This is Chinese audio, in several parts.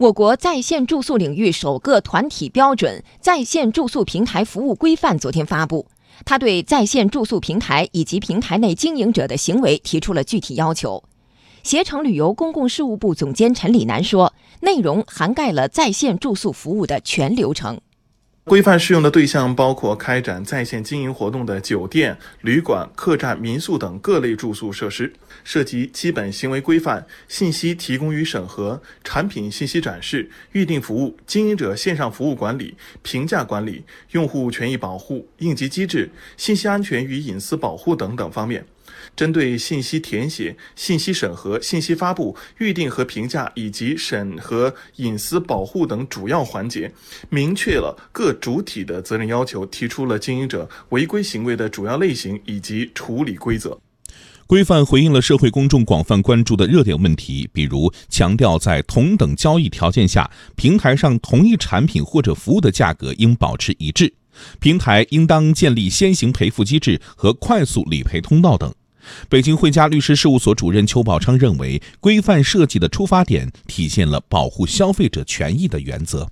我国在线住宿领域首个团体标准《在线住宿平台服务规范》昨天发布，它对在线住宿平台以及平台内经营者的行为提出了具体要求。携程旅游公共事务部总监陈李楠说，内容涵盖了在线住宿服务的全流程。规范适用的对象包括开展在线经营活动的酒店、旅馆、客栈、民宿等各类住宿设施，涉及基本行为规范、信息提供与审核、产品信息展示、预订服务、经营者线上服务管理、评价管理、用户权益保护、应急机制、信息安全与隐私保护等等方面。针对信息填写、信息审核、信息发布、预订和评价以及审核隐私保护等主要环节，明确了各主体的责任要求，提出了经营者违规行为的主要类型以及处理规则。规范回应了社会公众广泛关注的热点问题，比如强调在同等交易条件下，平台上同一产品或者服务的价格应保持一致，平台应当建立先行赔付机制和快速理赔通道等。北京汇佳律师事务所主任邱宝昌认为，规范设计的出发点体现了保护消费者权益的原则。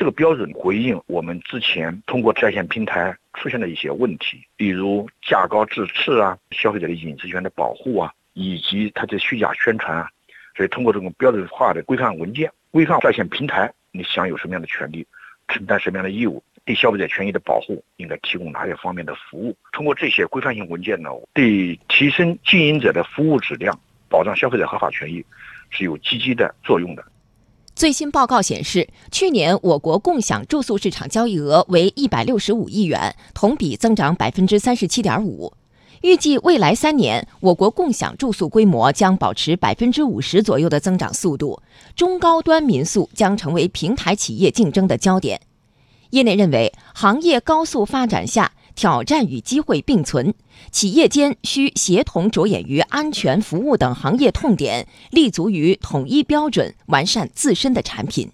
这个标准回应我们之前通过在线平台出现的一些问题，比如价高质次啊，消费者的隐私权的保护啊，以及它的虚假宣传啊。所以，通过这种标准化的规范文件，规范在线平台你享有什么样的权利，承担什么样的义务。对消费者权益的保护应该提供哪些方面的服务？通过这些规范性文件呢，对提升经营者的服务质量、保障消费者合法权益是有积极的作用的。最新报告显示，去年我国共享住宿市场交易额为一百六十五亿元，同比增长百分之三十七点五。预计未来三年，我国共享住宿规模将保持百分之五十左右的增长速度，中高端民宿将成为平台企业竞争的焦点。业内认为，行业高速发展下，挑战与机会并存，企业间需协同着眼于安全服务等行业痛点，立足于统一标准，完善自身的产品。